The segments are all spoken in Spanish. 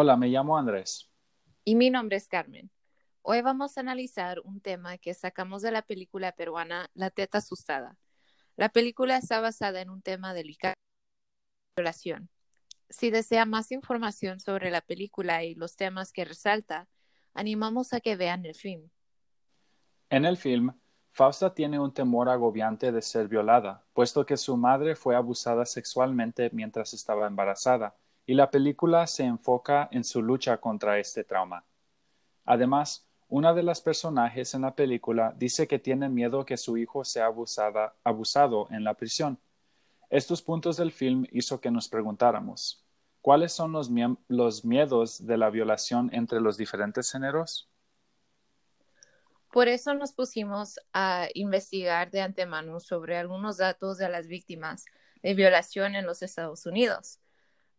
Hola, me llamo Andrés. Y mi nombre es Carmen. Hoy vamos a analizar un tema que sacamos de la película peruana La teta asustada. La película está basada en un tema delicado, violación. Si desea más información sobre la película y los temas que resalta, animamos a que vean el film. En el film, Fausta tiene un temor agobiante de ser violada, puesto que su madre fue abusada sexualmente mientras estaba embarazada, y la película se enfoca en su lucha contra este trauma. Además, una de las personajes en la película dice que tiene miedo que su hijo sea abusado en la prisión. Estos puntos del film hizo que nos preguntáramos, ¿cuáles son los, los miedos de la violación entre los diferentes géneros? Por eso nos pusimos a investigar de antemano sobre algunos datos de las víctimas de violación en los Estados Unidos.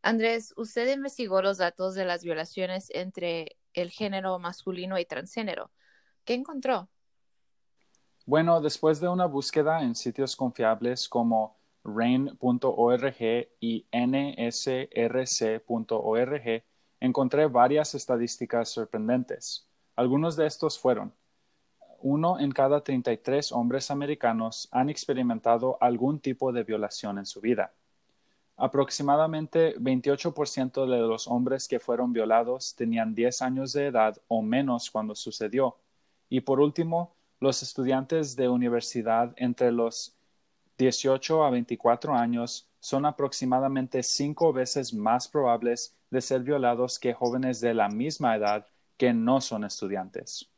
Andrés, usted investigó los datos de las violaciones entre el género masculino y transgénero. ¿Qué encontró? Bueno, después de una búsqueda en sitios confiables como RAIN.org y nsrc.org, encontré varias estadísticas sorprendentes. Algunos de estos fueron uno en cada 33 hombres americanos han experimentado algún tipo de violación en su vida. Aproximadamente 28% de los hombres que fueron violados tenían 10 años de edad o menos cuando sucedió. Y por último, los estudiantes de universidad entre los 18 a 24 años son aproximadamente cinco veces más probables de ser violados que jóvenes de la misma edad que no son estudiantes.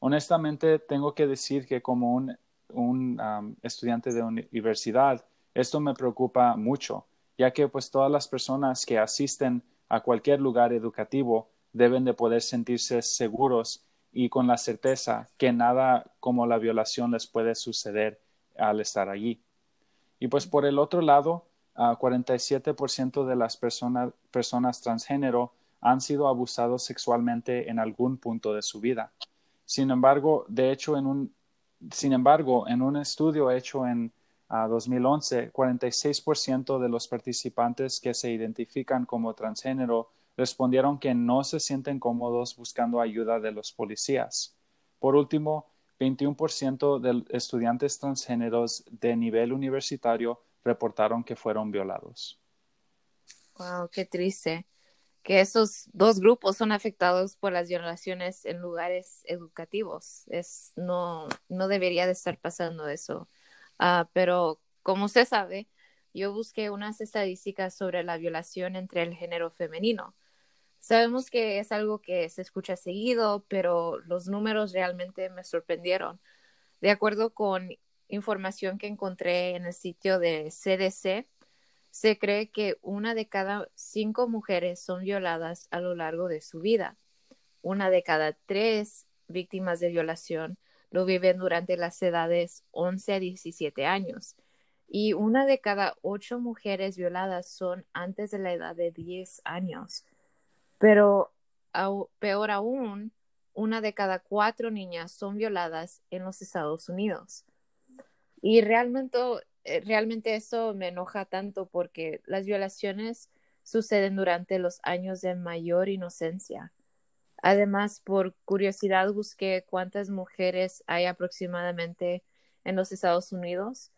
Honestamente, tengo que decir que como un, un estudiante de universidad, esto me preocupa mucho, ya que pues todas las personas que asisten a cualquier lugar educativo deben de poder sentirse seguros y con la certeza que nada como la violación les puede suceder al estar allí. Y pues por el otro lado, uh, 47% de las personas transgénero han sido abusados sexualmente en algún punto de su vida. Sin embargo, de hecho, en un, sin embargo, en un estudio hecho en 2011, 46% de los participantes que se identifican como transgénero respondieron que no se sienten cómodos buscando ayuda de los policías. Por último, 21% de estudiantes transgéneros de nivel universitario reportaron que fueron violados. Wow, qué triste que esos dos grupos son afectados por las violaciones en lugares educativos. Es, no, no debería de estar pasando eso. Ah, pero como usted sabe, yo busqué unas estadísticas sobre la violación entre el género femenino. Sabemos que es algo que se escucha seguido, pero los números realmente me sorprendieron. De acuerdo con información que encontré en el sitio de CDC, se cree que una de cada cinco mujeres son violadas a lo largo de su vida. Una de cada tres víctimas de violación lo viven durante las edades 11 a 17 años. Y una de cada ocho mujeres violadas son antes de la edad de 10 años. Pero peor aún, una de cada cuatro niñas son violadas en los Estados Unidos. Y realmente eh, realmente eso me enoja tanto porque las violaciones suceden durante los años de mayor inocencia. Además, por curiosidad busqué cuántas mujeres hay aproximadamente en los Estados Unidos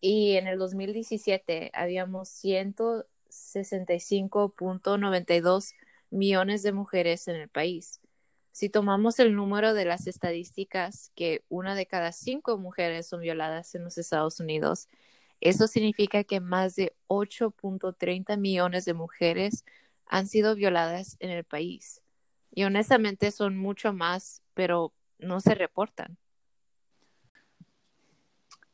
y en el 2017 habíamos 165.92 millones de mujeres en el país. Si tomamos el número de las estadísticas que una de cada cinco mujeres son violadas en los Estados Unidos eso significa que más de 8.30 millones de mujeres han sido violadas en el país. Y honestamente son mucho más, pero no se reportan.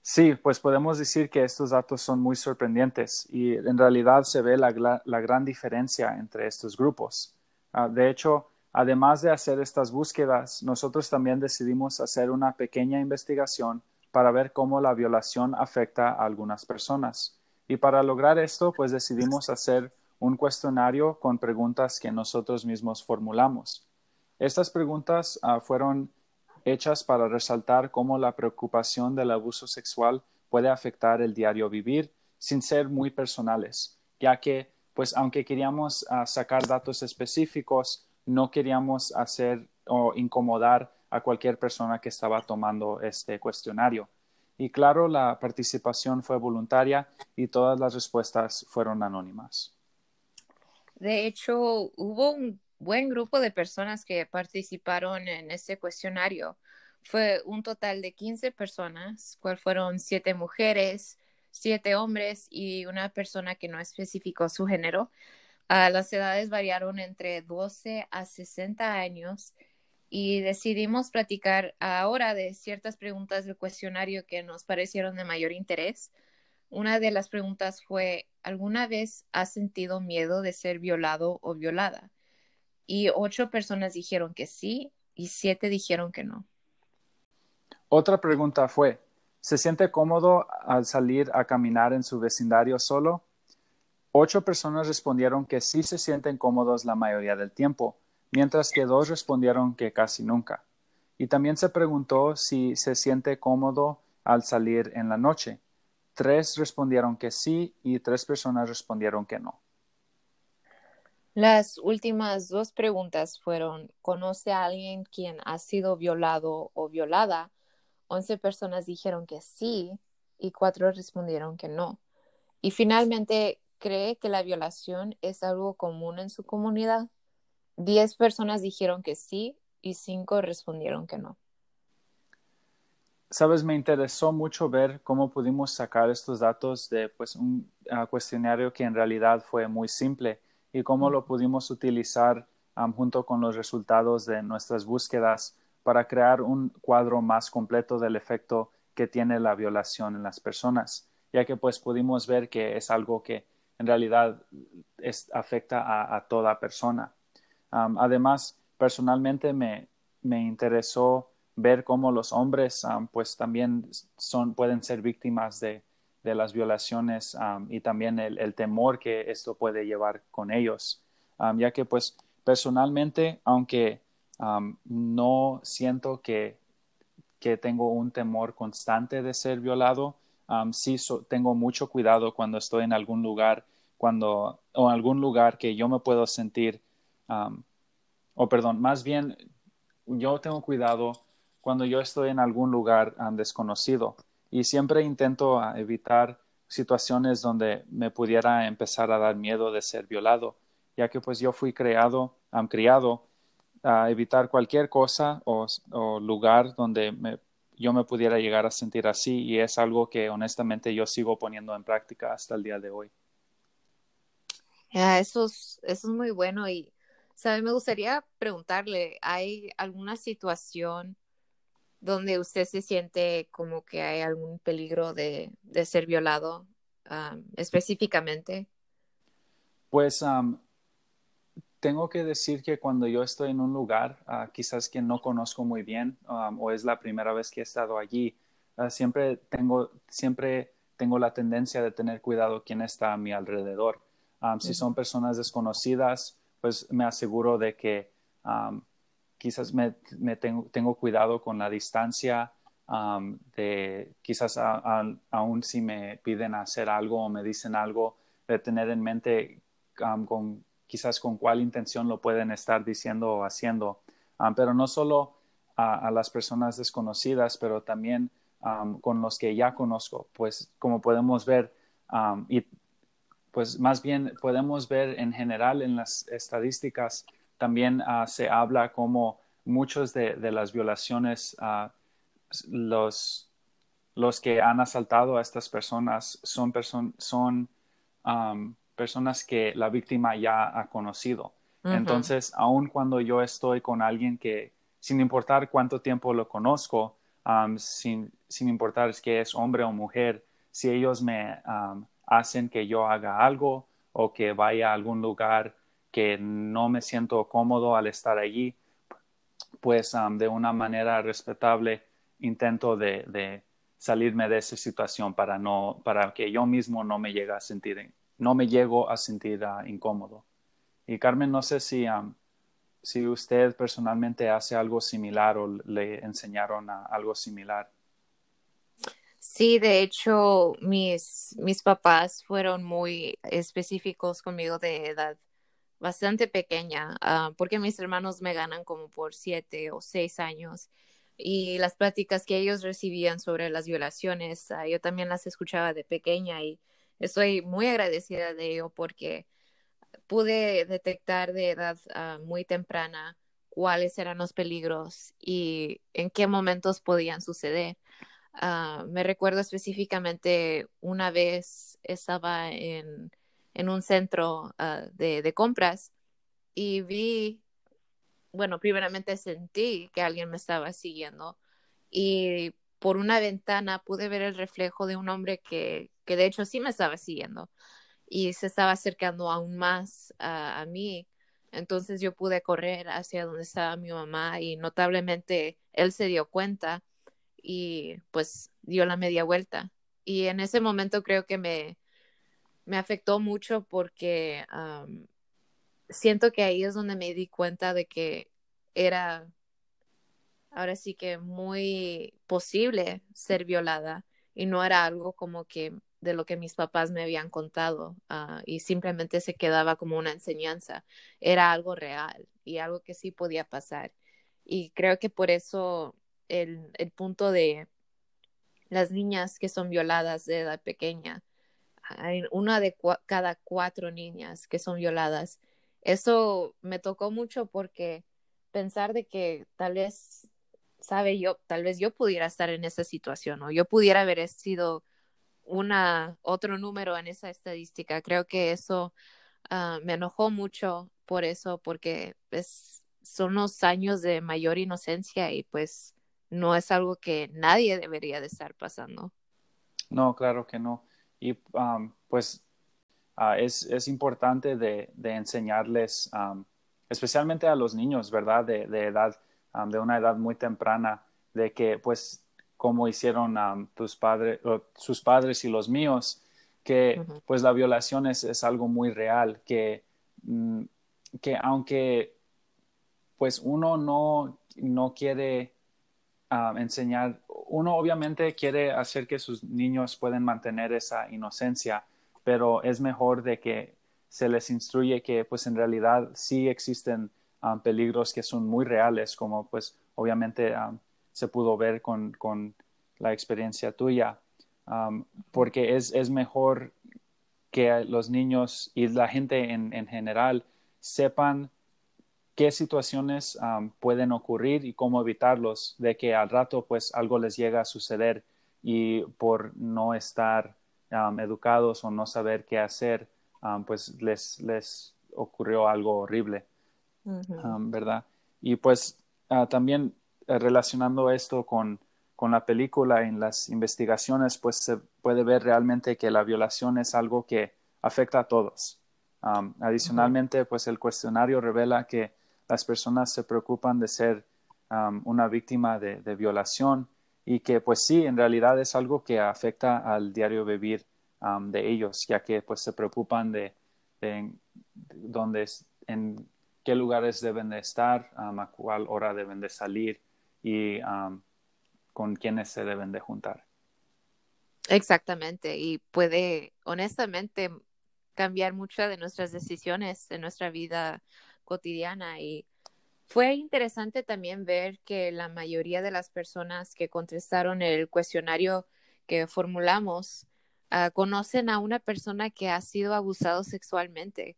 Sí, pues podemos decir que estos datos son muy sorprendentes y en realidad se ve la, gran diferencia entre estos grupos. Ah, de hecho, además de hacer estas búsquedas, nosotros también decidimos hacer una pequeña investigación para ver cómo la violación afecta a algunas personas. Y para lograr esto, pues decidimos hacer un cuestionario con preguntas que nosotros mismos formulamos. Estas preguntas ah, fueron hechas para resaltar cómo la preocupación del abuso sexual puede afectar el diario vivir sin ser muy personales, ya que pues aunque queríamos ah, sacar datos específicos, no queríamos hacer o incomodar a cualquier persona que estaba tomando este cuestionario. Y claro, la participación fue voluntaria y todas las respuestas fueron anónimas. De hecho, hubo un buen grupo de personas que participaron en ese cuestionario. Fue un total de 15 personas, cual fueron siete mujeres, siete hombres y una persona que no especificó su género. Ah, las edades variaron entre 12 a 60 años y decidimos platicar ahora de ciertas preguntas del cuestionario que nos parecieron de mayor interés. Una de las preguntas fue, ¿alguna vez has sentido miedo de ser violado o violada? Y ocho personas dijeron que sí y siete dijeron que no. Otra pregunta fue, ¿se siente cómodo al salir a caminar en su vecindario solo? Ocho personas respondieron que sí se sienten cómodos la mayoría del tiempo, mientras que dos respondieron que casi nunca. Y también se preguntó si se siente cómodo al salir en la noche. Tres respondieron que sí y tres personas respondieron que no. Las últimas dos preguntas fueron, ¿conoce a alguien quien ha sido violado o violada? Once personas dijeron que sí y cuatro respondieron que no. Y finalmente, ¿cree que la violación es algo común en su comunidad? Diez personas dijeron que sí y cinco respondieron que no. Sabes, me interesó mucho ver cómo pudimos sacar estos datos de pues, un ah, cuestionario que en realidad fue muy simple y cómo lo pudimos utilizar junto con los resultados de nuestras búsquedas para crear un cuadro más completo del efecto que tiene la violación en las personas, ya que pues pudimos ver que es algo que en realidad afecta a, toda persona. además, personalmente me, me interesó ver cómo los hombres pues también son, pueden ser víctimas de, de las violaciones y también el, temor que esto puede llevar con ellos, ya que pues personalmente, aunque no siento que, que, tengo un temor constante de ser violado, sí tengo mucho cuidado cuando estoy en algún lugar, cuando, o algún lugar que yo me puedo sentir, o perdón, más bien yo tengo cuidado cuando yo estoy en algún lugar desconocido y siempre intento ah, evitar situaciones donde me pudiera empezar a dar miedo de ser violado, ya que pues yo fui creado, han criado a evitar cualquier cosa o, lugar donde yo me pudiera llegar a sentir así y es algo que honestamente yo sigo poniendo en práctica hasta el día de hoy. eso, es, eso es muy bueno y, ¿sabe? Me gustaría preguntarle, ¿hay alguna situación donde usted se siente como que hay algún peligro de, ser violado específicamente? Pues tengo que decir que cuando yo estoy en un lugar, ah, quizás que no conozco muy bien o es la primera vez que he estado allí, ah, siempre, tengo, siempre tengo la tendencia de tener cuidado quién está a mi alrededor. Si son personas desconocidas, pues me aseguro de que quizás me, tengo, cuidado con la distancia de quizás aún si me piden hacer algo o me dicen algo, de tener en mente con, quizás con cuál intención lo pueden estar diciendo o haciendo. pero no solo a, las personas desconocidas, pero también con los que ya conozco, pues como podemos ver, y pues más bien podemos ver en general en las estadísticas también ah, se habla como muchos de, las violaciones, uh, los, los que han asaltado a estas personas son, son personas que la víctima ya ha conocido. Entonces, aun cuando yo estoy con alguien que, sin importar cuánto tiempo lo conozco, sin, sin, importar es que es hombre o mujer, si ellos me hacen que yo haga algo o que vaya a algún lugar que no me siento cómodo al estar allí, pues de una manera respetable intento de, salirme de esa situación para no para que yo mismo no me llegue a sentir no me llego a sentir ah, incómodo. Y Carmen no sé si si usted personalmente hace algo similar o le enseñaron algo similar. Sí, de hecho, mis, mis papás fueron muy específicos conmigo de edad bastante pequeña, ah, porque mis hermanos me ganan como por siete o seis años y las pláticas que ellos recibían sobre las violaciones, ah, yo también las escuchaba de pequeña y estoy muy agradecida de ello porque pude detectar de edad ah, muy temprana cuáles eran los peligros y en qué momentos podían suceder. Me recuerdo específicamente una vez estaba en, en un centro ah, de, compras y vi, bueno, primeramente sentí que alguien me estaba siguiendo y por una ventana pude ver el reflejo de un hombre que, que de hecho sí me estaba siguiendo y se estaba acercando aún más a, a mí. Entonces yo pude correr hacia donde estaba mi mamá y notablemente él se dio cuenta y pues dio la media vuelta. Y en ese momento creo que me, me afectó mucho porque siento que ahí es donde me di cuenta de que era ahora sí que muy posible ser violada y no era algo como que de lo que mis papás me habían contado ah, y simplemente se quedaba como una enseñanza. Era algo real y algo que sí podía pasar. Y creo que por eso el, el punto de las niñas que son violadas de edad pequeña, hay una de cada cuatro niñas que son violadas. Eso me tocó mucho porque pensar de que tal vez, sabe yo, tal vez yo pudiera estar en esa situación o yo pudiera haber sido una otro número en esa estadística. Creo que eso ah, me enojó mucho por eso, porque es, son los años de mayor inocencia y pues no es algo que nadie debería de estar pasando. No, claro que no. Y pues ah, es, es, importante de, de enseñarles, especialmente a los niños, ¿verdad? De, de edad, de una edad muy temprana, de que pues como hicieron tus padres, sus padres y los míos, que pues la violación es, es, algo muy real, que, mm, que aunque pues uno no, no quiere enseñar, uno obviamente quiere hacer que sus niños puedan mantener esa inocencia, pero es mejor de que se les instruye que pues en realidad sí existen peligros que son muy reales, como pues obviamente se pudo ver con, con la experiencia tuya, porque es, es, mejor que los niños y la gente en, en general sepan qué situaciones pueden ocurrir y cómo evitarlos, de que al rato pues algo les llega a suceder y por no estar educados o no saber qué hacer, pues les, les ocurrió algo horrible, ¿verdad? Y pues ah, también eh, relacionando esto con, con la película en las investigaciones, pues se puede ver realmente que la violación es algo que afecta a todos. adicionalmente, pues el cuestionario revela que las personas se preocupan de ser una víctima de, violación y que pues sí, en realidad es algo que afecta al diario vivir de ellos, ya que pues se preocupan de, en, dónde, en qué lugares deben de estar, a cuál hora deben de salir y con quiénes se deben de juntar. Exactamente, y puede honestamente cambiar muchas de nuestras decisiones en nuestra vida cotidiana y fue interesante también ver que la mayoría de las personas que contestaron el cuestionario que formulamos ah, conocen a una persona que ha sido abusado sexualmente.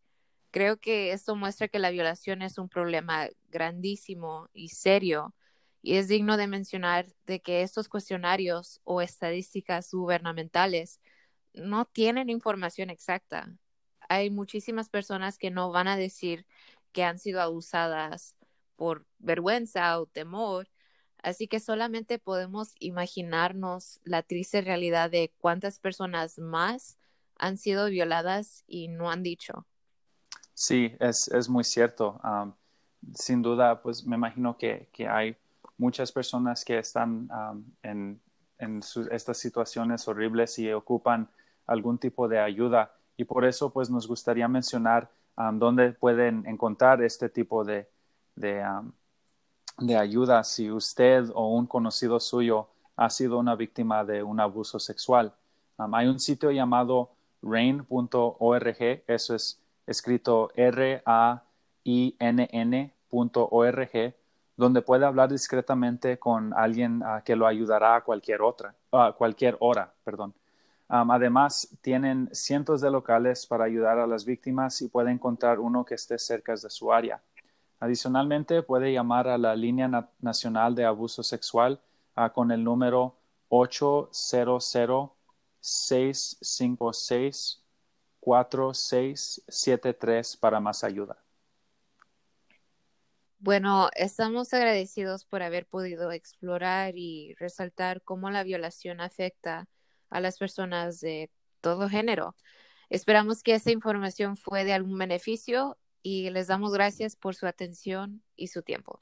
Creo que esto muestra que la violación es un problema grandísimo y serio y es digno de mencionar de que estos cuestionarios o estadísticas gubernamentales no tienen información exacta. Hay muchísimas personas que no van a decir que han sido abusadas por vergüenza o temor. Así que solamente podemos imaginarnos la triste realidad de cuántas personas más han sido violadas y no han dicho. Sí, es, es muy cierto. sin duda, pues me imagino que, que, hay muchas personas que están en, en estas situaciones horribles y ocupan algún tipo de ayuda. Y por eso, pues nos gustaría mencionar dónde pueden encontrar este tipo de, de, de, ayuda si usted o un conocido suyo ha sido una víctima de un abuso sexual. hay un sitio llamado rain.org, eso es escrito R-A-I-N-N.org, donde puede hablar discretamente con alguien ah, que lo ayudará a cualquier otra, a cualquier hora, perdón. Además, tienen cientos de locales para ayudar a las víctimas y puede encontrar uno que esté cerca de su área. Adicionalmente, puede llamar a la línea nacional de abuso sexual ah, con el número 800 656 4673 para más ayuda. Bueno, estamos agradecidos por haber podido explorar y resaltar cómo la violación afecta a las personas de todo género. Esperamos que esta información fue de algún beneficio y les damos gracias por su atención y su tiempo.